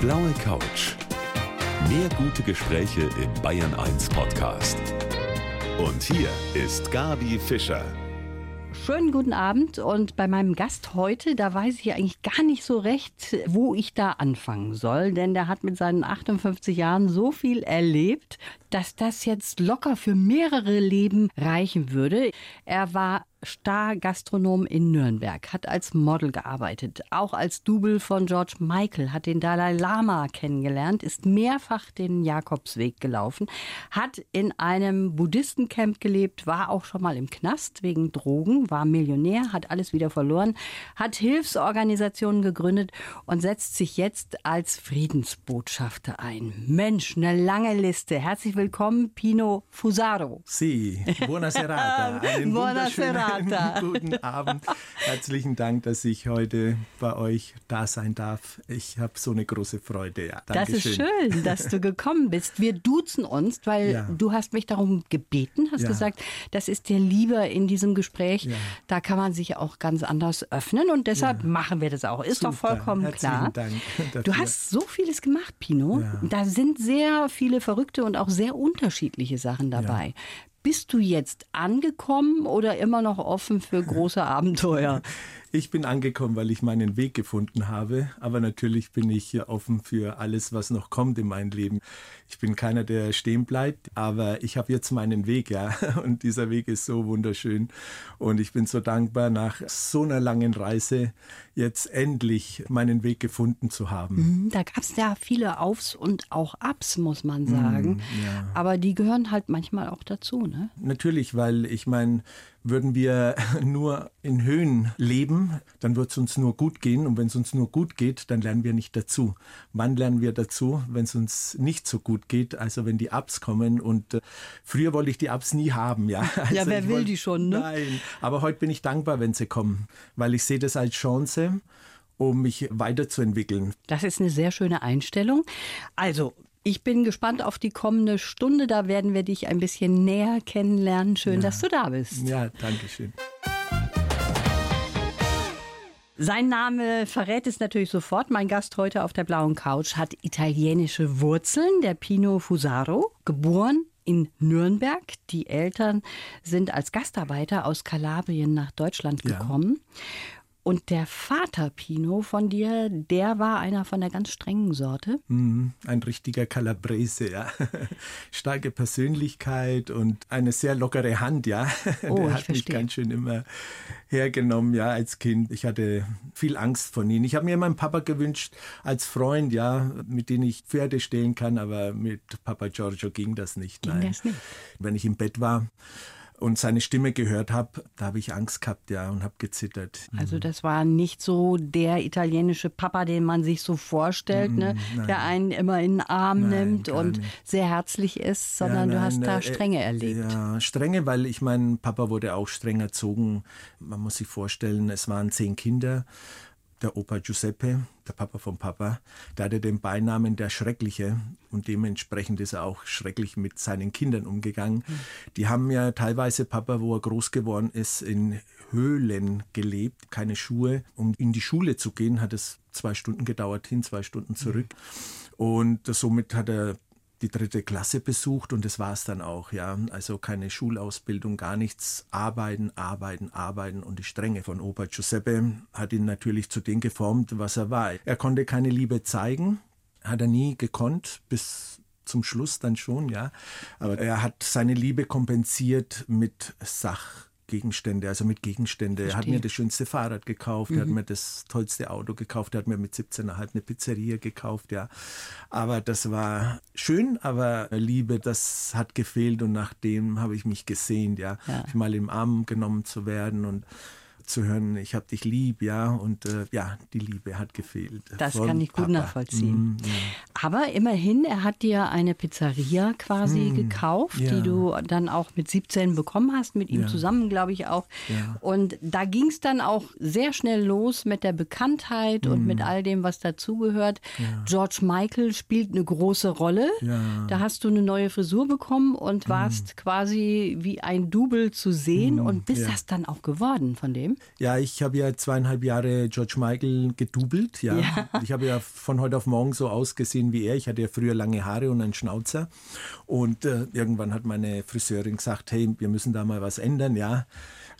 blaue Couch. Mehr gute Gespräche im Bayern 1 Podcast. Und hier ist Gabi Fischer. Schönen guten Abend und bei meinem Gast heute, da weiß ich eigentlich gar nicht so recht, wo ich da anfangen soll, denn der hat mit seinen 58 Jahren so viel erlebt, dass das jetzt locker für mehrere Leben reichen würde. Er war Star-Gastronom in Nürnberg, hat als Model gearbeitet, auch als Double von George Michael, hat den Dalai Lama kennengelernt, ist mehrfach den Jakobsweg gelaufen, hat in einem Buddhistencamp gelebt, war auch schon mal im Knast wegen Drogen, war Millionär, hat alles wieder verloren, hat Hilfsorganisationen gegründet und setzt sich jetzt als Friedensbotschafter ein. Mensch, eine lange Liste. Herzlich willkommen, Pino Fusaro. Sie, buonasera. Einen Buonasera. Guten Abend. Herzlichen Dank, dass ich heute bei euch da sein darf. Ich habe so eine große Freude. Ja, das ist schön, dass du gekommen bist. Wir duzen uns, weil ja. du hast mich darum gebeten, hast ja. gesagt, das ist dir lieber in diesem Gespräch. Ja. Da kann man sich auch ganz anders öffnen und deshalb machen wir das auch. Ist Super. doch vollkommen Herzlichen klar. Dank. Du hast so vieles gemacht, Pino. Da sind sehr viele verrückte und auch sehr unterschiedliche Sachen dabei. Bist du jetzt angekommen oder immer noch offen für große Abenteuer? Ich bin angekommen, weil ich meinen Weg gefunden habe. Aber natürlich bin ich hier offen für alles, was noch kommt in meinem Leben. Ich bin keiner, der stehen bleibt, aber ich habe jetzt meinen Weg, ja. Und dieser Weg ist so wunderschön. Und ich bin so dankbar, nach so einer langen Reise jetzt endlich meinen Weg gefunden zu haben. Mhm, da gab es ja viele Aufs und auch Abs, muss man sagen. Mm, ja. Aber die gehören halt manchmal auch dazu, ne? Natürlich, weil ich meine, würden wir nur in Höhen leben, dann wird es uns nur gut gehen. Und wenn es uns nur gut geht, dann lernen wir nicht dazu. Wann lernen wir dazu? Wenn es uns nicht so gut geht, also wenn die Ups kommen. Und äh, früher wollte ich die Ups nie haben. Ja, also ja wer will wollte, die schon? Ne? Nein, aber heute bin ich dankbar, wenn sie kommen, weil ich sehe das als Chance um mich weiterzuentwickeln. Das ist eine sehr schöne Einstellung. Also, ich bin gespannt auf die kommende Stunde. Da werden wir dich ein bisschen näher kennenlernen. Schön, ja. dass du da bist. Ja, danke schön. Sein Name verrät es natürlich sofort. Mein Gast heute auf der blauen Couch hat italienische Wurzeln, der Pino Fusaro, geboren in Nürnberg. Die Eltern sind als Gastarbeiter aus Kalabrien nach Deutschland gekommen. Ja. Und der Vater Pino von dir, der war einer von der ganz strengen Sorte. Mm, ein richtiger Calabrese, ja. Starke Persönlichkeit und eine sehr lockere Hand, ja. Oh, der hat mich ganz schön immer hergenommen, ja, als Kind. Ich hatte viel Angst von ihm. Ich habe mir meinen Papa gewünscht als Freund, ja, mit dem ich Pferde stehlen kann, aber mit Papa Giorgio ging das nicht. Ging nein. das nicht? Wenn ich im Bett war, und seine Stimme gehört habe, da habe ich Angst gehabt, ja, und habe gezittert. Also das war nicht so der italienische Papa, den man sich so vorstellt, ne? Nein. der einen immer in den Arm Nein, nimmt und nicht. sehr herzlich ist, sondern Ja, du hast nein, da äh, Strenge erlebt. Ja, strenge, weil ich mein Papa wurde auch streng erzogen. Man muss sich vorstellen, es waren zehn Kinder. Der Opa Giuseppe, der Papa vom Papa, der hatte den Beinamen der Schreckliche und dementsprechend ist er auch schrecklich mit seinen Kindern umgegangen. Die haben ja teilweise Papa, wo er groß geworden ist, in Höhlen gelebt, keine Schuhe. Um in die Schule zu gehen, hat es zwei Stunden gedauert, hin, zwei Stunden zurück. Und somit hat er die dritte Klasse besucht und das war es dann auch, ja. Also keine Schulausbildung, gar nichts. Arbeiten, arbeiten, arbeiten und die Strenge von Opa Giuseppe hat ihn natürlich zu dem geformt, was er war. Er konnte keine Liebe zeigen, hat er nie gekonnt, bis zum Schluss dann schon, ja. Aber er hat seine Liebe kompensiert mit Sach. Gegenstände, also mit Gegenstände. Er hat mir das schönste Fahrrad gekauft, er hat mir das tollste Auto gekauft, er hat mir mit 17 halt eine Pizzeria gekauft, ja. Aber das war schön, aber Liebe, das hat gefehlt und nach dem habe ich mich gesehnt, ja. Ja. Mal im Arm genommen zu werden und zu hören, ich hab dich lieb, ja, und äh, ja, die Liebe hat gefehlt. Das kann ich gut Papa. nachvollziehen. Mm, ja. Aber immerhin, er hat dir eine Pizzeria quasi gekauft, Hm, ja. die du dann auch mit 17 bekommen hast, mit ihm Ja. zusammen, glaube ich auch. Und da ging es dann auch sehr schnell los mit der Bekanntheit und Hm. mit all dem, was dazugehört. George Michael spielt eine große Rolle. Da hast du eine neue Frisur bekommen und warst quasi wie ein Double zu sehen und bist das dann auch geworden von dem. Ja, ich habe ja zweieinhalb Jahre George Michael gedoubelt. Ja. Ich habe ja von heute auf morgen so ausgesehen wie er. Ich hatte ja früher lange Haare und einen Schnauzer. Und äh, irgendwann hat meine Friseurin gesagt, hey, wir müssen da mal was ändern. Ja,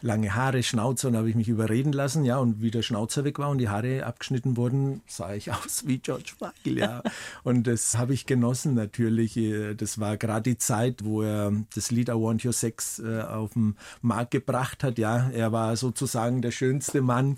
lange Haare, Schnauzer. Und da habe ich mich überreden lassen. Ja, und wie der Schnauzer weg war und die Haare abgeschnitten wurden, sah ich aus wie George Michael. Ja. und das habe ich genossen natürlich. Äh, Das war gerade die Zeit, wo er das Lied I Want Your Sex äh, auf den Markt gebracht hat. Ja, er war sozusagen der schönste Mann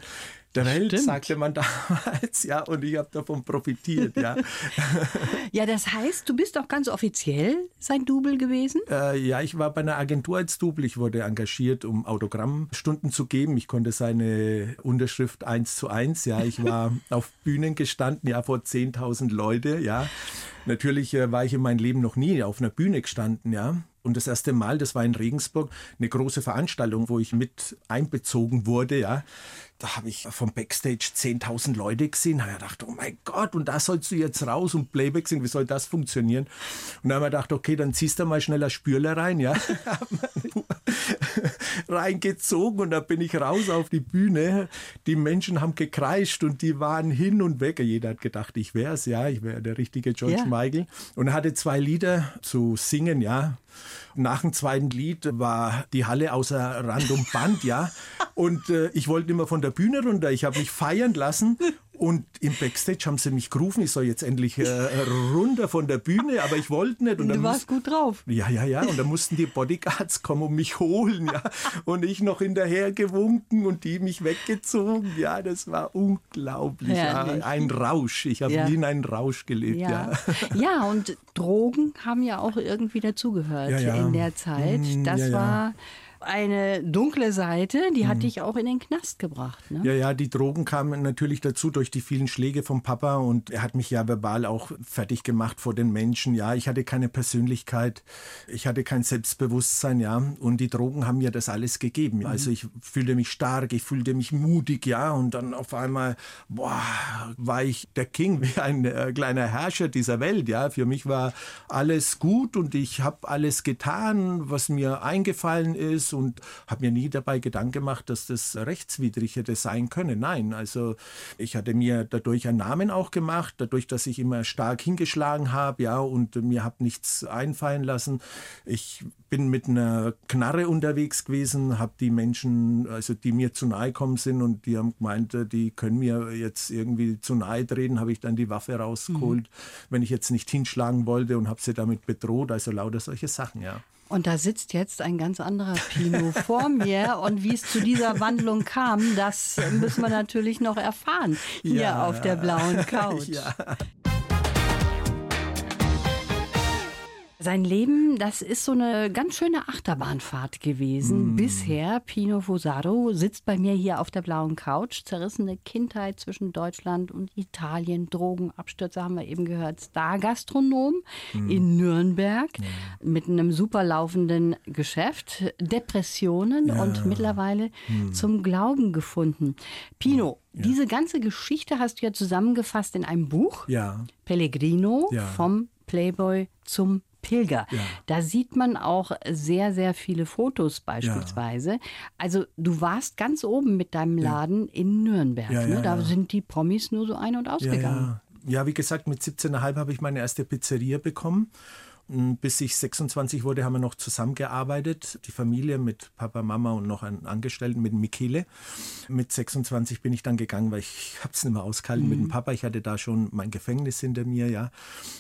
der Welt, Stimmt. sagte man damals, ja, und ich habe davon profitiert, ja. Ja, das heißt, du bist auch ganz offiziell sein Double gewesen? Äh, ja, ich war bei einer Agentur als Double. Ich wurde engagiert, um Autogrammstunden zu geben. Ich konnte seine Unterschrift eins zu eins. Ja, ich war auf Bühnen gestanden, ja, vor 10.000 Leute. Ja, natürlich äh, war ich in meinem Leben noch nie auf einer Bühne gestanden. Ja. Und das erste Mal, das war in Regensburg, eine große Veranstaltung, wo ich mit einbezogen wurde. Ja, da habe ich vom Backstage 10.000 Leute gesehen. Da habe ich gedacht, oh mein Gott, und da sollst du jetzt raus und Playback singen. Wie soll das funktionieren? Und dann haben wir gedacht, okay, dann ziehst du mal schneller Spürler rein, ja. reingezogen und da bin ich raus auf die Bühne. Die Menschen haben gekreischt und die waren hin und weg. Jeder hat gedacht, ich wäre es, ja, ich wäre der richtige George Ja. Michael. Und er hatte zwei Lieder zu singen, ja. Nach dem zweiten Lied war die Halle außer Rand und Band, ja. Und äh, ich wollte immer von der Bühne runter. Ich habe mich feiern lassen. Und im Backstage haben sie mich gerufen, ich soll jetzt endlich äh, runter von der Bühne, aber ich wollte nicht. Und Du warst gut drauf. ja, ja, ja. Und da mussten die Bodyguards kommen und mich holen, ja. Und ich noch hinterher gewunken und die mich weggezogen. Ja, das war unglaublich. Ja. Ein Rausch. Ich habe Ja. nie in einen Rausch gelebt, ja. Ja. ja, und Drogen haben ja auch irgendwie dazugehört Ja, ja. in der Zeit. Mm, Das ja. war eine dunkle Seite, die hat dich auch in den Knast gebracht. Ne? Ja, ja, die Drogen kamen natürlich dazu durch die vielen Schläge vom Papa und er hat mich ja verbal auch fertig gemacht vor den Menschen. Ja, ich hatte keine Persönlichkeit, ich hatte kein Selbstbewusstsein, ja, und die Drogen haben mir das alles gegeben. Also ich fühlte mich stark, ich fühlte mich mutig, ja, und dann auf einmal, boah, war ich der King, wie ein äh, kleiner Herrscher dieser Welt, ja. Für mich war alles gut und ich habe alles getan, was mir eingefallen ist und habe mir nie dabei Gedanken gemacht, dass das rechtswidrig hätte sein können. Nein, also ich hatte mir dadurch einen Namen auch gemacht, dadurch, dass ich immer stark hingeschlagen habe, ja, und mir habe nichts einfallen lassen. Ich bin mit einer Knarre unterwegs gewesen, habe die Menschen, also die mir zu nahe gekommen sind und die haben gemeint, äh, die können mir jetzt irgendwie zu nahe treten, habe ich dann die Waffe rausgeholt, wenn ich jetzt nicht hinschlagen wollte und habe sie damit bedroht, also lauter solche Sachen, ja. Und da sitzt jetzt ein ganz anderer Pino vor mir. Und wie es zu dieser Wandlung kam, das müssen wir natürlich noch erfahren. Hier Ja. auf der blauen Couch. Ja. Sein Leben, das ist so eine ganz schöne Achterbahnfahrt gewesen. Bisher, Pino Fusaro sitzt bei mir hier auf der blauen Couch. Zerrissene Kindheit zwischen Deutschland und Italien, Drogenabstürze haben wir eben gehört. Star-Gastronom in Nürnberg mit einem super laufenden Geschäft. Depressionen und mittlerweile zum Glauben gefunden. Pino, diese ganze Geschichte hast du ja zusammengefasst in einem Buch. Ja. Pellegrino Ja. vom Playboy zum Pilger. Ja. Da sieht man auch sehr, sehr viele Fotos beispielsweise. Also du warst ganz oben mit deinem Laden in Nürnberg. Ja, ne? ja, Da ja. sind die Promis nur so ein- und Ja, ausgegangen. ja. ja, wie gesagt, mit 17,5 habe ich meine erste Pizzeria bekommen. Bis ich 26 wurde, haben wir noch zusammengearbeitet. Die Familie mit Papa, Mama und noch einen Angestellten mit Michele. Mit 26 bin ich dann gegangen, weil ich habe es nicht mehr ausgehalten mit dem Papa. Ich hatte da schon mein Gefängnis hinter mir, ja.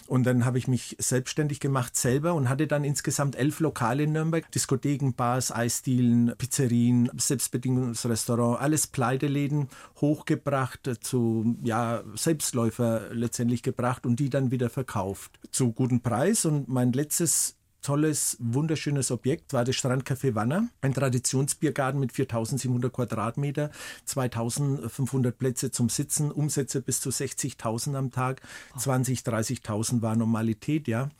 Und dann habe ich mich selbstständig gemacht selber und hatte dann insgesamt elf Lokale in Nürnberg. Diskotheken, Bars, Eisdielen, Pizzerien, Selbstbedienungsrestaurant, alles Pleiteläden hochgebracht, zu ja, Selbstläufer letztendlich gebracht und die dann wieder verkauft. Zu gutem Preis. Und mein letztes tolles, wunderschönes Objekt war das Strandcafé Wanner, ein Traditionsbiergarten mit 4700 Quadratmeter, 2500 Plätze zum Sitzen, Umsätze bis zu 60.000 am Tag, 20, 30.000 war Normalität, ja.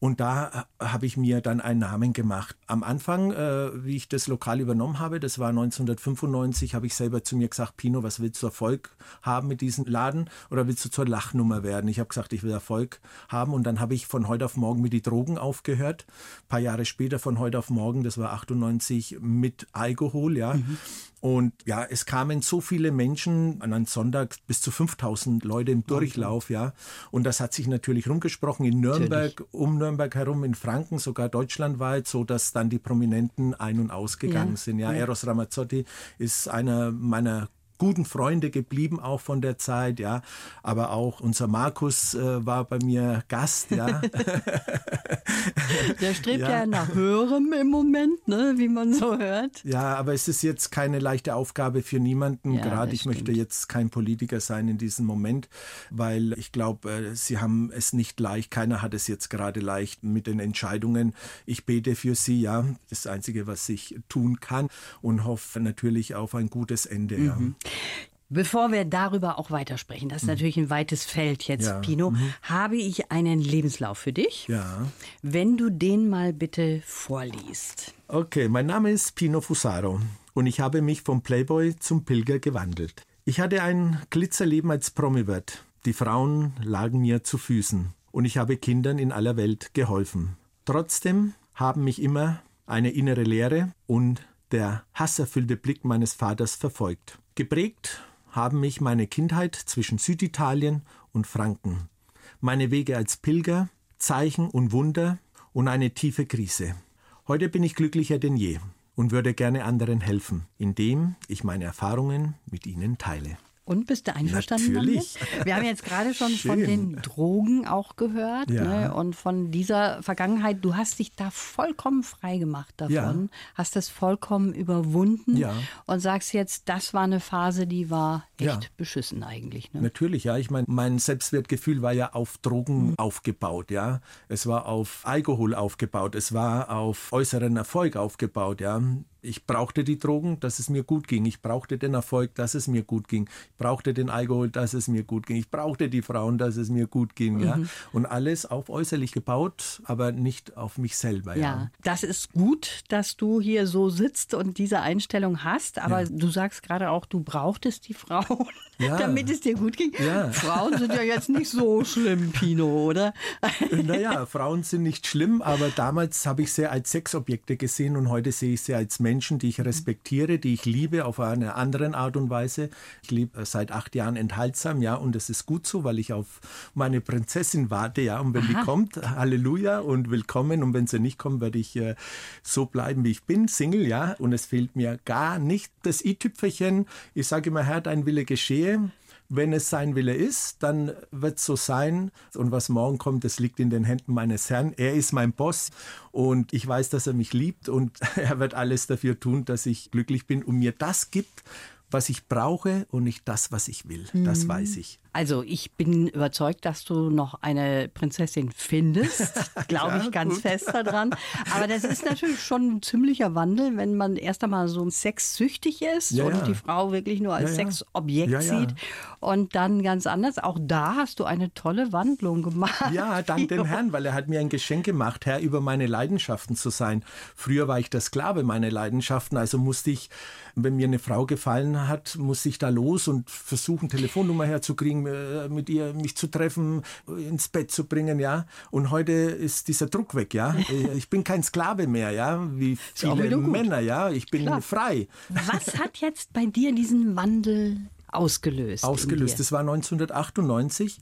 Und da habe ich mir dann einen Namen gemacht. Am Anfang, äh, wie ich das Lokal übernommen habe, das war 1995, habe ich selber zu mir gesagt, Pino, was willst du Erfolg haben mit diesem Laden oder willst du zur Lachnummer werden? Ich habe gesagt, ich will Erfolg haben und dann habe ich von heute auf morgen mit die Drogen aufgehört. Ein paar Jahre später von heute auf morgen, das war 98 mit Alkohol, ja. Mhm. Und ja, es kamen so viele Menschen an einem Sonntag bis zu 5000 Leute im Durchlauf, ja. Und das hat sich natürlich rumgesprochen in Nürnberg, natürlich. um Nürnberg herum, in Franken, sogar deutschlandweit, so dass dann die Prominenten ein- und ausgegangen ja. sind. Ja, Eros Ramazzotti ist einer meiner guten Freunde geblieben, auch von der Zeit, ja. Aber auch unser Markus äh, war bei mir Gast, ja. der strebt ja. ja. nach höherem im Moment, ne, wie man so hört. Ja, aber es ist jetzt keine leichte Aufgabe für niemanden. Ja, Gerade ich stimmt. möchte jetzt kein Politiker sein in diesem Moment, weil ich glaube, äh, sie haben es nicht leicht. Keiner hat es jetzt gerade leicht mit den Entscheidungen. Ich bete für sie, ja. Das Einzige, was ich tun kann und hoffe natürlich auf ein gutes Ende. Mhm. Ja. Bevor wir darüber auch weitersprechen, das ist mhm. natürlich ein weites Feld jetzt, ja. Pino, mhm. habe ich einen Lebenslauf für dich. Ja. Wenn du den mal bitte vorliest. Okay, mein Name ist Pino Fusaro und ich habe mich vom Playboy zum Pilger gewandelt. Ich hatte ein Glitzerleben als Promiwirt. Die Frauen lagen mir zu Füßen und ich habe Kindern in aller Welt geholfen. Trotzdem haben mich immer eine innere Leere und der hasserfüllte Blick meines Vaters verfolgt. Geprägt haben mich meine Kindheit zwischen Süditalien und Franken, meine Wege als Pilger, Zeichen und Wunder und eine tiefe Krise. Heute bin ich glücklicher denn je und würde gerne anderen helfen, indem ich meine Erfahrungen mit ihnen teile. Und bist du einverstanden Natürlich. damit? Wir haben jetzt gerade schon Schön. von den Drogen auch gehört ja. ne? und von dieser Vergangenheit. Du hast dich da vollkommen frei gemacht davon, ja. hast das vollkommen überwunden ja. und sagst jetzt, das war eine Phase, die war echt beschissen eigentlich. Ne? Natürlich, ja. Ich meine, mein Selbstwertgefühl war ja auf Drogen mhm. aufgebaut, ja. Es war auf Alkohol aufgebaut, es war auf äußeren Erfolg aufgebaut, ja. Ich brauchte die Drogen, dass es mir gut ging. Ich brauchte den Erfolg, dass es mir gut ging. Brauchte den Alkohol, dass es mir gut ging. Ich brauchte die Frauen, dass es mir gut ging. Mhm. Ja? Und alles auf äußerlich gebaut, aber nicht auf mich selber. Ja. ja, das ist gut, dass du hier so sitzt und diese Einstellung hast. Aber ja. du sagst gerade auch, du brauchtest die Frauen, damit es dir gut ging. Ja. Frauen sind ja jetzt nicht so schlimm, Pino, oder? Naja, Frauen sind nicht schlimm, aber damals habe ich sie als Sexobjekte gesehen und heute sehe ich sie als Menschen. Die ich respektiere, die ich liebe auf eine andere Art und Weise. Ich lebe seit acht Jahren enthaltsam, ja, und das ist gut so, weil ich auf meine Prinzessin warte, ja, und wenn Aha. die kommt, Halleluja und willkommen, und wenn sie nicht kommt, werde ich äh, so bleiben, wie ich bin, Single, ja, und es fehlt mir gar nicht das i-Tüpfelchen. Ich sage immer, Herr, dein Wille geschehe. Wenn es sein Wille ist, dann wird es so sein. Und was morgen kommt, das liegt in den Händen meines Herrn. Er ist mein Boss und ich weiß, dass er mich liebt und er wird alles dafür tun, dass ich glücklich bin und mir das gibt, was ich brauche und nicht das, was ich will. Das mhm. weiß ich. Also ich bin überzeugt, dass du noch eine Prinzessin findest. Glaube ja, ich ganz gut. fest daran. Aber das ist natürlich schon ein ziemlicher Wandel, wenn man erst einmal so sexsüchtig ist ja, und ja. die Frau wirklich nur als Sexobjekt sieht. Und dann ganz anders. Auch da hast du eine tolle Wandlung gemacht. Ja, dank dem Herrn, weil er hat mir ein Geschenk gemacht, Herr über meine Leidenschaften zu sein. Früher war ich der Sklave meiner Leidenschaften, also musste ich, wenn mir eine Frau gefallen hat, musste ich da los und versuchen, Telefonnummer herzukriegen, äh, mit ihr mich zu treffen, ins Bett zu bringen, ja. Und heute ist dieser Druck weg, ja. Ich bin kein Sklave mehr, ja, wie viele Männer, ja. Ich bin Klar. frei. Was hat jetzt bei dir diesen Wandel ausgelöst? Ausgelöst. Das war 1998.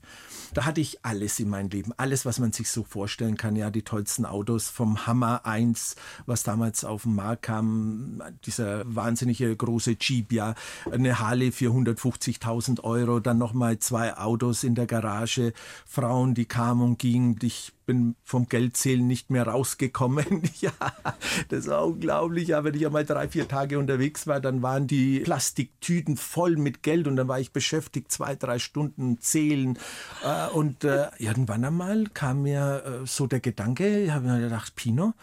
Da hatte ich alles in meinem Leben. Alles, was man sich so vorstellen kann. Ja, die tollsten Autos vom Hammer 1, was damals auf den Markt kam. Dieser wahnsinnige große Jeep, ja. Eine Harley für 150.000 Euro. Dann nochmal zwei Autos in der Garage. Frauen, die kamen und gingen. Ich bin vom Geldzählen nicht mehr rausgekommen. ja, das war unglaublich. Ja, wenn ich einmal drei, vier Tage unterwegs war, dann waren die Plastiktüten voll mit Geld und dann war ich beschäftigt, zwei, drei Stunden zählen. Äh, und äh, irgendwann einmal kam mir äh, so der Gedanke, ich habe mir gedacht, Pino,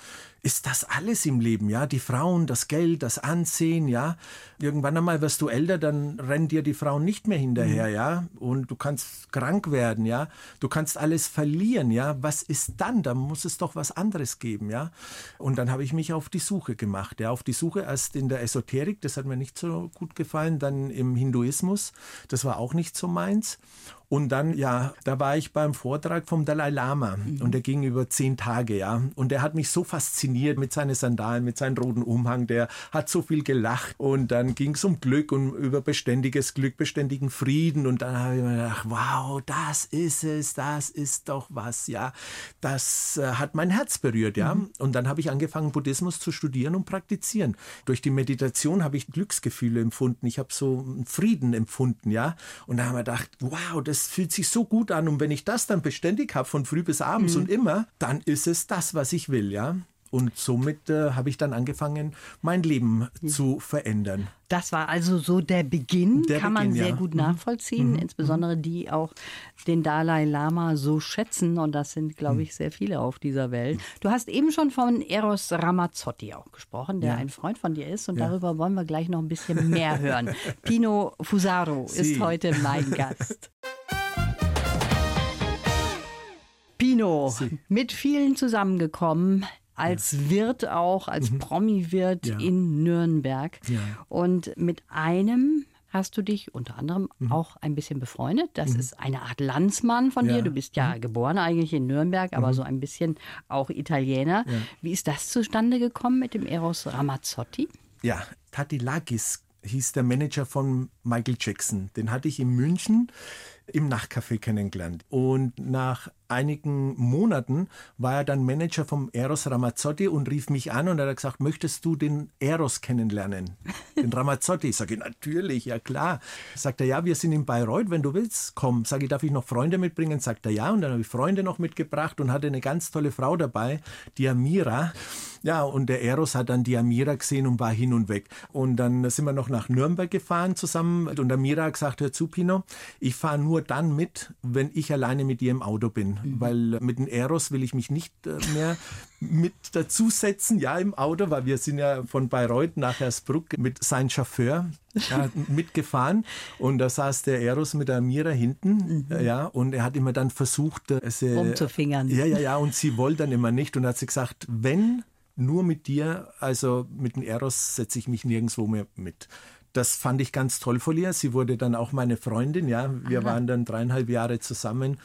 ist das alles im Leben, ja? Die Frauen, das Geld, das Ansehen, ja? Irgendwann einmal wirst du älter, dann rennen dir die Frauen nicht mehr hinterher, mhm. ja? Und du kannst krank werden, ja? Du kannst alles verlieren, ja? Was ist dann? Da muss es doch was anderes geben, ja? Und dann habe ich mich auf die Suche gemacht, ja? Auf die Suche erst in der Esoterik, das hat mir nicht so gut gefallen, dann im Hinduismus, das war auch nicht so meins. Und dann, ja, da war ich beim Vortrag vom Dalai Lama mhm. und der ging über zehn Tage, ja. Und der hat mich so fasziniert mit seinen Sandalen, mit seinem roten Umhang, der hat so viel gelacht. Und dann ging es um Glück und über beständiges Glück, beständigen Frieden. Und dann habe ich mir gedacht, wow, das ist es, das ist doch was, ja. Das äh, hat mein Herz berührt, ja. Mhm. Und dann habe ich angefangen, Buddhismus zu studieren und praktizieren. Durch die Meditation habe ich Glücksgefühle empfunden. Ich habe so Frieden empfunden, ja. Und da haben wir gedacht, wow, das das fühlt sich so gut an und wenn ich das dann beständig habe, von früh bis abends mhm. und immer, dann ist es das, was ich will, ja. Und somit äh, habe ich dann angefangen, mein Leben mhm. zu verändern. Das war also so der Beginn, der kann Beginn, man sehr ja. gut mhm. nachvollziehen, mhm. insbesondere die auch den Dalai Lama so schätzen und das sind, glaube mhm. ich, sehr viele auf dieser Welt. Du hast eben schon von Eros Ramazzotti auch gesprochen, der ja. ein Freund von dir ist und ja. darüber wollen wir gleich noch ein bisschen mehr hören. Pino Fusaro Sie. ist heute mein Gast. Pino, Sie. mit vielen zusammengekommen als Wirt auch, als mhm. Promi-Wirt ja. in Nürnberg. Ja. Und mit einem hast du dich unter anderem mhm. auch ein bisschen befreundet. Das mhm. ist eine Art Landsmann von ja. dir. Du bist ja mhm. geboren eigentlich in Nürnberg, aber mhm. so ein bisschen auch Italiener. Wie ist das zustande gekommen mit dem Eros Ramazzotti? Ja, Tati Lagis hieß der Manager von Michael Jackson. Den hatte ich in München im Nachtcafé kennengelernt. Und nach einigen Monaten war er dann Manager vom Eros Ramazzotti und rief mich an und hat gesagt, möchtest du den Eros kennenlernen? Den Ramazzotti. Ich sage, natürlich, ja klar. Sagt er, ja, wir sind in Bayreuth, wenn du willst, komm. Sage ich, darf ich noch Freunde mitbringen? Sagt er, ja. Und dann habe ich Freunde noch mitgebracht und hatte eine ganz tolle Frau dabei, die Amira. Ja, und der Eros hat dann die Amira gesehen und war hin und weg. Und dann sind wir noch nach Nürnberg gefahren zusammen und Amira hat gesagt, hör zu, Pino, ich fahre nur dann mit, wenn ich alleine mit ihr im Auto bin. Mhm. Weil mit dem Eros will ich mich nicht äh, mehr mit dazusetzen, ja, im Auto, weil wir sind ja von Bayreuth nach Hersbruck mit seinem Chauffeur ja, mitgefahren und da saß der Eros mit der Amira hinten, mhm. ja, und er hat immer dann versucht, äh, sie, umzufingern. Ja, ja, ja, und sie wollte dann immer nicht und hat sie gesagt, wenn nur mit dir, also mit dem Eros setze ich mich nirgendwo mehr mit. Das fand ich ganz toll von ihr. Sie wurde dann auch meine Freundin, ja. Wir Aha. waren dann dreieinhalb Jahre zusammen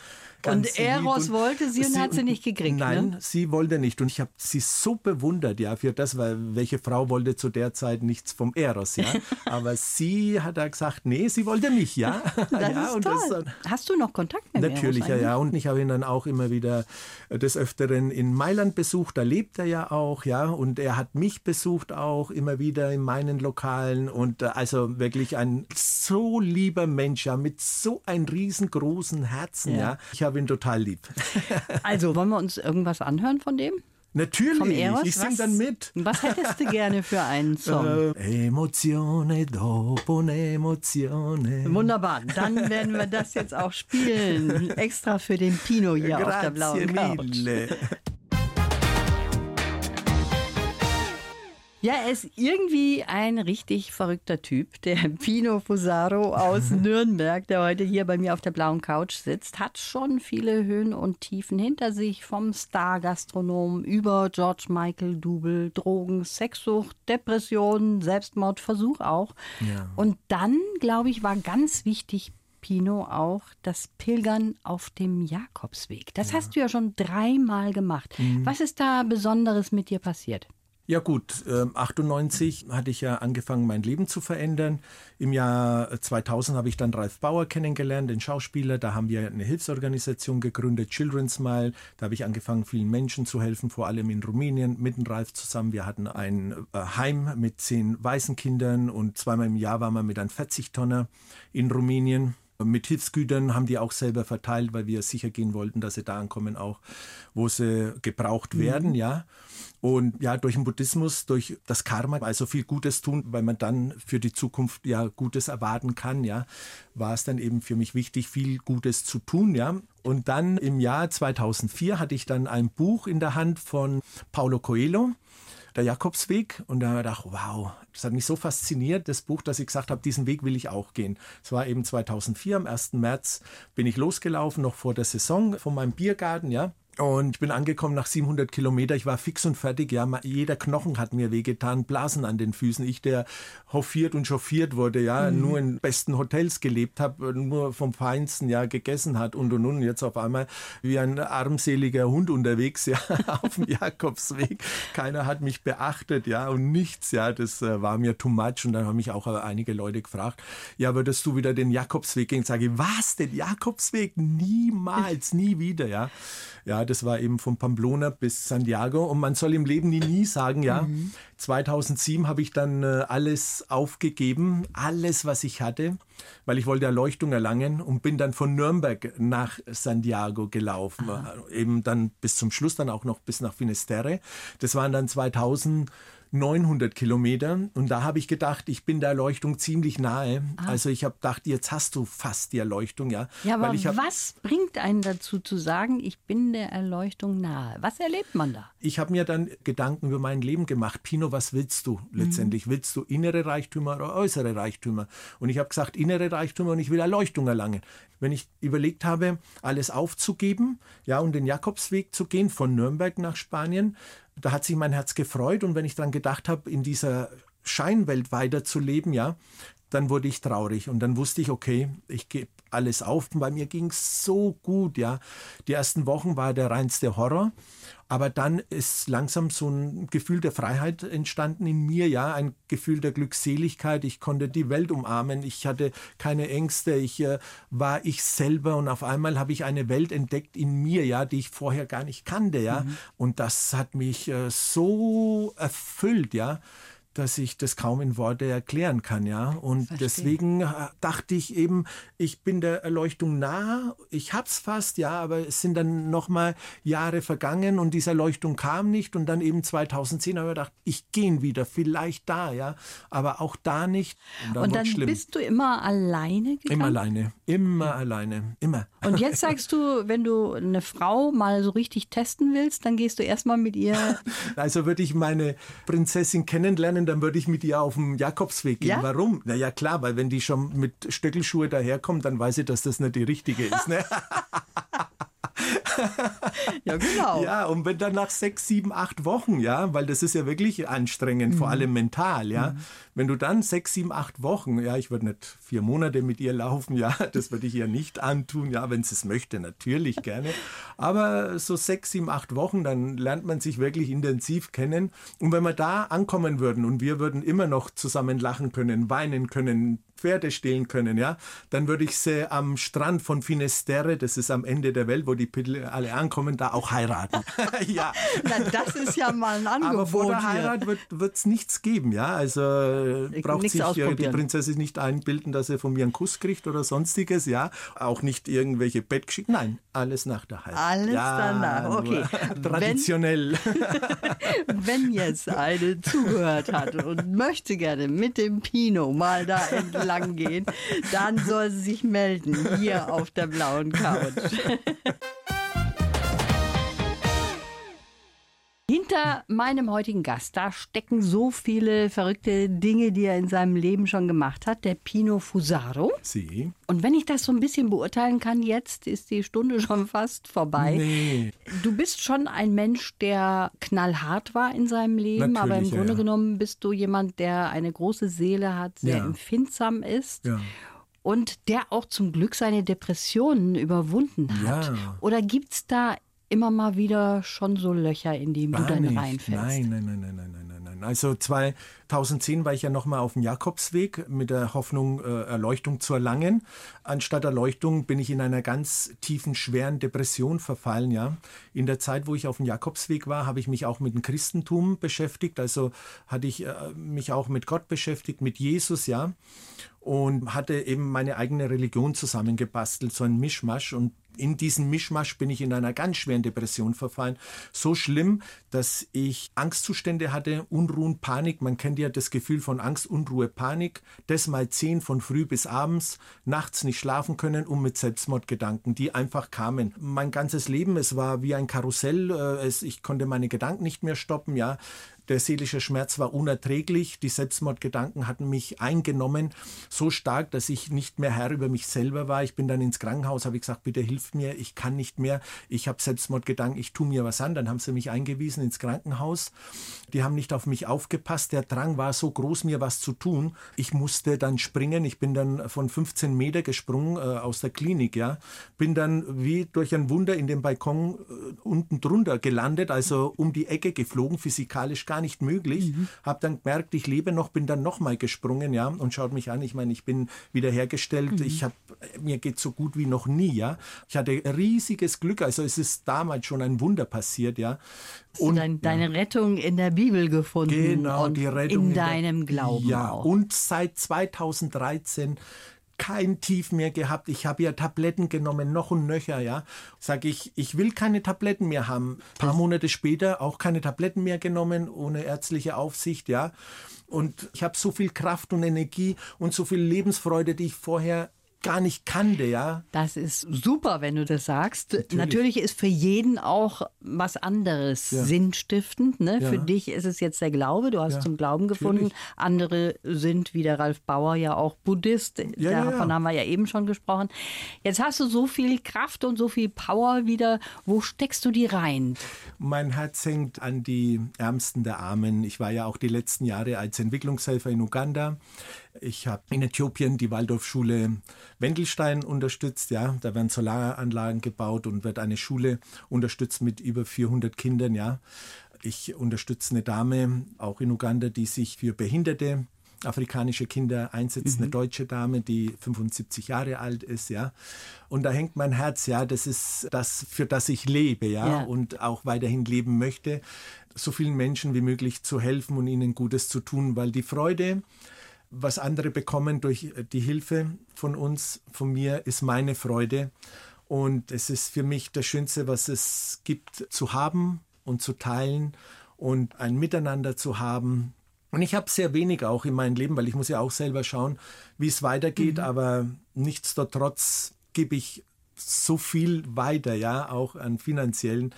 und Eros und wollte sie und sie, hat sie nicht gekriegt. Nein, ne? sie wollte nicht. Und ich habe sie so bewundert, ja, für das, weil welche Frau wollte zu der Zeit nichts vom Eros, ja. Aber sie hat da gesagt, nee, sie wollte mich, ja. Das ja, ist toll. Das, Hast du noch Kontakt mit Natürlich, Eros ja, ja. Und ich habe ihn dann auch immer wieder des Öfteren in Mailand besucht. Da lebt er ja auch, ja. Und er hat mich besucht auch immer wieder in meinen Lokalen. Und äh, also wirklich ein so lieber Mensch, ja, mit so einem riesengroßen Herzen, ja. ja. Ich habe ihn total lieb. also, wollen wir uns irgendwas anhören von dem? Natürlich, ich singe dann mit. Was hättest du gerne für einen Song? Äh, emozione dopo emozione. Wunderbar, dann werden wir das jetzt auch spielen. Extra für den Pino hier Grazie auf der blauen Couch. Mille. Ja, er ist irgendwie ein richtig verrückter Typ. Der Pino Fusaro aus Nürnberg, der heute hier bei mir auf der blauen Couch sitzt, hat schon viele Höhen und Tiefen hinter sich. Vom Star-Gastronom über George Michael Double, Drogen, Sexsucht, Depressionen, Selbstmordversuch auch. Ja. Und dann, glaube ich, war ganz wichtig, Pino auch das Pilgern auf dem Jakobsweg. Das ja. hast du ja schon dreimal gemacht. Mhm. Was ist da Besonderes mit dir passiert? Ja gut, äh, 98 hatte ich ja angefangen, mein Leben zu verändern. Im Jahr 2000 habe ich dann Ralf Bauer kennengelernt, den Schauspieler. Da haben wir eine Hilfsorganisation gegründet, Children's Smile. Da habe ich angefangen, vielen Menschen zu helfen, vor allem in Rumänien, mit dem Ralf zusammen. Wir hatten ein äh, Heim mit zehn Waisenkindern und zweimal im Jahr waren wir mit einem 40-Tonner in Rumänien. Mit Hilfsgütern haben die auch selber verteilt, weil wir sicher gehen wollten, dass sie da ankommen, auch wo sie gebraucht mhm. werden, ja. Und ja, durch den Buddhismus, durch das Karma, also viel Gutes tun, weil man dann für die Zukunft ja Gutes erwarten kann, ja, war es dann eben für mich wichtig, viel Gutes zu tun, ja. Und dann im Jahr 2004 hatte ich dann ein Buch in der Hand von Paulo Coelho der Jakobsweg. Und da habe ich gedacht, wow, das hat mich so fasziniert, das Buch, dass ich gesagt habe, diesen Weg will ich auch gehen. Es war eben 2004, am 1. März bin ich losgelaufen, noch vor der Saison von meinem Biergarten, ja. Und ich bin angekommen nach 700 Kilometer. Ich war fix und fertig. Ja, jeder Knochen hat mir wehgetan, Blasen an den Füßen. Ich, der hofiert und chauffiert wurde, ja, mhm. nur in besten Hotels gelebt habe, nur vom Feinsten, ja, gegessen hat und und und. Jetzt auf einmal wie ein armseliger Hund unterwegs, ja, auf dem Jakobsweg. Keiner hat mich beachtet, ja, und nichts, ja. Das äh, war mir too much. Und dann haben mich auch einige Leute gefragt, ja, würdest du wieder den Jakobsweg gehen? Sage ich, was, den Jakobsweg? Niemals, nie wieder, ja. Ja, das war eben von Pamplona bis Santiago. Und man soll im Leben nie, nie sagen, ja. Mhm. 2007 habe ich dann äh, alles aufgegeben, alles, was ich hatte, weil ich wollte Erleuchtung erlangen und bin dann von Nürnberg nach Santiago gelaufen. Äh, eben dann bis zum Schluss dann auch noch bis nach Finisterre. Das waren dann 2000 900 Kilometer. Und da habe ich gedacht, ich bin der Erleuchtung ziemlich nahe. Ah. Also ich habe gedacht, jetzt hast du fast die Erleuchtung, ja. Ja, aber hab, was bringt einen dazu zu sagen, ich bin der Erleuchtung nahe? Was erlebt man da? Ich habe mir dann Gedanken über mein Leben gemacht. Pino, was willst du letztendlich? Mhm. Willst du innere Reichtümer oder äußere Reichtümer? Und ich habe gesagt, innere Reichtümer und ich will Erleuchtung erlangen. Wenn ich überlegt habe, alles aufzugeben, ja, und den Jakobsweg zu gehen von Nürnberg nach Spanien, da hat sich mein Herz gefreut und wenn ich dann gedacht habe, in dieser Scheinwelt weiterzuleben, ja, dann wurde ich traurig und dann wusste ich, okay, ich gebe alles auf. Bei mir ging es so gut, ja. Die ersten Wochen war der reinste Horror aber dann ist langsam so ein Gefühl der Freiheit entstanden in mir, ja, ein Gefühl der Glückseligkeit. Ich konnte die Welt umarmen. Ich hatte keine Ängste. Ich äh, war ich selber und auf einmal habe ich eine Welt entdeckt in mir, ja, die ich vorher gar nicht kannte, ja. Mhm. Und das hat mich äh, so erfüllt, ja dass ich das kaum in Worte erklären kann, ja. Und Verstehe. deswegen äh, dachte ich eben, ich bin der Erleuchtung nah, ich hab's fast, ja, aber es sind dann nochmal Jahre vergangen und diese Erleuchtung kam nicht und dann eben 2010 habe ich gedacht, ich gehe wieder, vielleicht da, ja, aber auch da nicht. Und dann, und dann bist du immer alleine gegangen? Immer alleine, immer alleine, immer. Und jetzt sagst du, wenn du eine Frau mal so richtig testen willst, dann gehst du erstmal mit ihr. Also würde ich meine Prinzessin kennenlernen, können, dann würde ich mit ihr auf dem Jakobsweg gehen. Ja? Warum? Na ja, klar, weil wenn die schon mit Stöckelschuhe daherkommt, dann weiß ich, dass das nicht die richtige ist. Ne? ja, genau. Ja, und wenn dann nach sechs, sieben, acht Wochen, ja, weil das ist ja wirklich anstrengend, mhm. vor allem mental, ja. Mhm. Wenn du dann sechs, sieben, acht Wochen, ja, ich würde nicht vier Monate mit ihr laufen, ja, das würde ich ihr nicht antun, ja, wenn sie es möchte, natürlich gerne. Aber so sechs, sieben, acht Wochen, dann lernt man sich wirklich intensiv kennen. Und wenn wir da ankommen würden und wir würden immer noch zusammen lachen können, weinen können, Pferde stehlen können, ja, dann würde ich sie am Strand von Finisterre, das ist am Ende der Welt, wo die Piddle alle ankommen, da auch heiraten. ja. Na, das ist ja mal ein Angebot. Aber vor der Heirat wird es nichts geben, ja. Also äh, braucht sich äh, die Prinzessin nicht einbilden, dass er von mir einen Kuss kriegt oder sonstiges, ja. Auch nicht irgendwelche Bettgeschichten. Nein, alles nach der Heirat. Alles ja, danach, okay. Traditionell. Wenn, wenn jetzt eine zugehört hat und möchte gerne mit dem Pino mal da entlang lang gehen, dann soll sie sich melden hier auf der blauen Couch. Hinter meinem heutigen Gast, da stecken so viele verrückte Dinge, die er in seinem Leben schon gemacht hat. Der Pino Fusaro. Sie. Und wenn ich das so ein bisschen beurteilen kann, jetzt ist die Stunde schon fast vorbei. Nee. Du bist schon ein Mensch, der knallhart war in seinem Leben, Natürlich, aber im Grunde ja. genommen bist du jemand, der eine große Seele hat, sehr ja. empfindsam ist. Ja und der auch zum Glück seine Depressionen überwunden hat? Ja. Oder gibt es da immer mal wieder schon so Löcher, in die du dann reinfällst? Nein, nein, nein, nein, nein, nein, nein. gekommen. Also 2010 war ich ja nochmal auf dem Jakobsweg mit der Hoffnung, äh, Erleuchtung zu erlangen. Anstatt Erleuchtung bin ich in einer ganz tiefen, schweren Depression verfallen. Ja, in der Zeit, wo ich auf dem Jakobsweg war, habe ich mich auch mit dem Christentum beschäftigt. Also hatte ich äh, mich auch mit Gott beschäftigt, mit Jesus. Ja, und hatte eben meine eigene Religion zusammengebastelt, so ein Mischmasch. Und in diesen Mischmasch bin ich in einer ganz schweren Depression verfallen. So schlimm, dass ich Angstzustände hatte, Unruhen, Panik. Man kennt ja das Gefühl von Angst, Unruhe, Panik. Das mal zehn von früh bis abends, nachts nicht schlafen können und mit Selbstmordgedanken, die einfach kamen. Mein ganzes Leben, es war wie ein Karussell. Äh, ich konnte meine Gedanken nicht mehr stoppen. Ja, der seelische Schmerz war unerträglich. Die Selbstmordgedanken hatten mich eingenommen, so stark, dass ich nicht mehr Herr über mich selber war. Ich bin dann ins Krankenhaus, habe gesagt, bitte hilf mir, ich kann nicht mehr. Ich habe Selbstmordgedanken, ich tue mir was an. Dann haben sie mich eingewiesen ins Krankenhaus. Die haben nicht auf mich aufgepasst. Der Drang war so groß, mir was zu tun. Ich musste dann springen. Ich bin dann von 15 Meter gesprungen äh, aus der Klinik. Ja, bin dann wie durch ein Wunder in dem Balkon äh, unten drunter gelandet, also um die Ecke geflogen, physikalisch gar gar nicht möglich. Mhm. Habe dann gemerkt, ich lebe noch, bin dann nochmal gesprungen, ja, und schaut mich an. Ich meine, ich bin wiederhergestellt. Mhm. Ich habe, mir geht so gut wie noch nie, ja. Ich hatte riesiges Glück. Also es ist damals schon ein Wunder passiert, ja. Und dein, deine Rettung in der Bibel gefunden. Genau, die Rettung in, in deinem der, Glauben. Ja, auch. und seit 2013 kein Tief mehr gehabt. Ich habe ja Tabletten genommen, noch und nöcher, ja. Sage ich, ich will keine Tabletten mehr haben. Ein paar Monate später auch keine Tabletten mehr genommen, ohne ärztliche Aufsicht, ja. Und ich habe so viel Kraft und Energie und so viel Lebensfreude, die ich vorher gar nicht kannte, ja. Das ist super, wenn du das sagst. Natürlich, Natürlich ist für jeden auch was anderes ja. sinnstiftend. Ne? Ja. Für dich ist es jetzt der Glaube, du hast ja. zum Glauben gefunden. Natürlich. Andere sind, wie der Ralf Bauer, ja auch Buddhist. Davon haben wir ja eben schon gesprochen. Jetzt hast du so viel Kraft und so viel Power wieder. Wo steckst du die rein? Mein Herz hängt an die Ärmsten der Armen. Ich war ja auch die letzten Jahre als Entwicklungshelfer in Uganda. Ich habe in Äthiopien die Waldorfschule Wendelstein unterstützt. Ja, da werden Solaranlagen gebaut und wird eine Schule unterstützt mit über 400 Kindern. Ja, ich unterstütze eine Dame auch in Uganda, die sich für Behinderte afrikanische Kinder einsetzt, mhm. eine deutsche Dame, die 75 Jahre alt ist, ja. Und da hängt mein Herz, ja, das ist das, für das ich lebe, ja, ja, und auch weiterhin leben möchte, so vielen Menschen wie möglich zu helfen und ihnen Gutes zu tun, weil die Freude, was andere bekommen durch die Hilfe von uns, von mir, ist meine Freude. Und es ist für mich das Schönste, was es gibt, zu haben und zu teilen und ein Miteinander zu haben. Und ich habe sehr wenig auch in meinem Leben, weil ich muss ja auch selber schauen, wie es weitergeht, mhm. aber nichtsdestotrotz gebe ich so viel weiter, ja, auch an finanziellen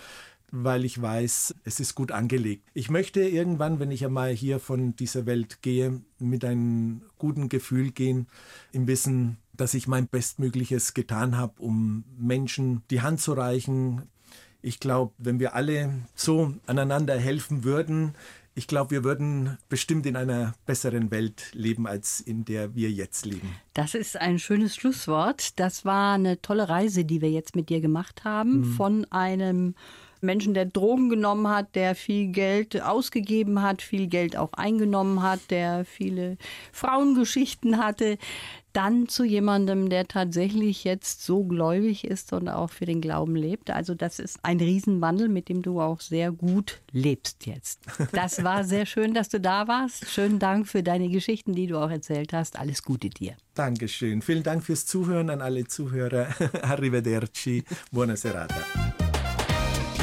weil ich weiß, es ist gut angelegt. Ich möchte irgendwann, wenn ich einmal hier von dieser Welt gehe, mit einem guten Gefühl gehen, im Wissen, dass ich mein Bestmögliches getan habe, um Menschen die Hand zu reichen. Ich glaube, wenn wir alle so aneinander helfen würden, ich glaube, wir würden bestimmt in einer besseren Welt leben, als in der wir jetzt leben. Das ist ein schönes Schlusswort. Das war eine tolle Reise, die wir jetzt mit dir gemacht haben. Mhm. Von einem Menschen, der Drogen genommen hat, der viel Geld ausgegeben hat, viel Geld auch eingenommen hat, der viele Frauengeschichten hatte, dann zu jemandem, der tatsächlich jetzt so gläubig ist und auch für den Glauben lebt. Also das ist ein Riesenwandel, mit dem du auch sehr gut lebst jetzt. Das war sehr schön, dass du da warst. Schönen Dank für deine Geschichten, die du auch erzählt hast. Alles Gute dir. Dankeschön. Vielen Dank fürs Zuhören an alle Zuhörer. Arrivederci. Buona serata.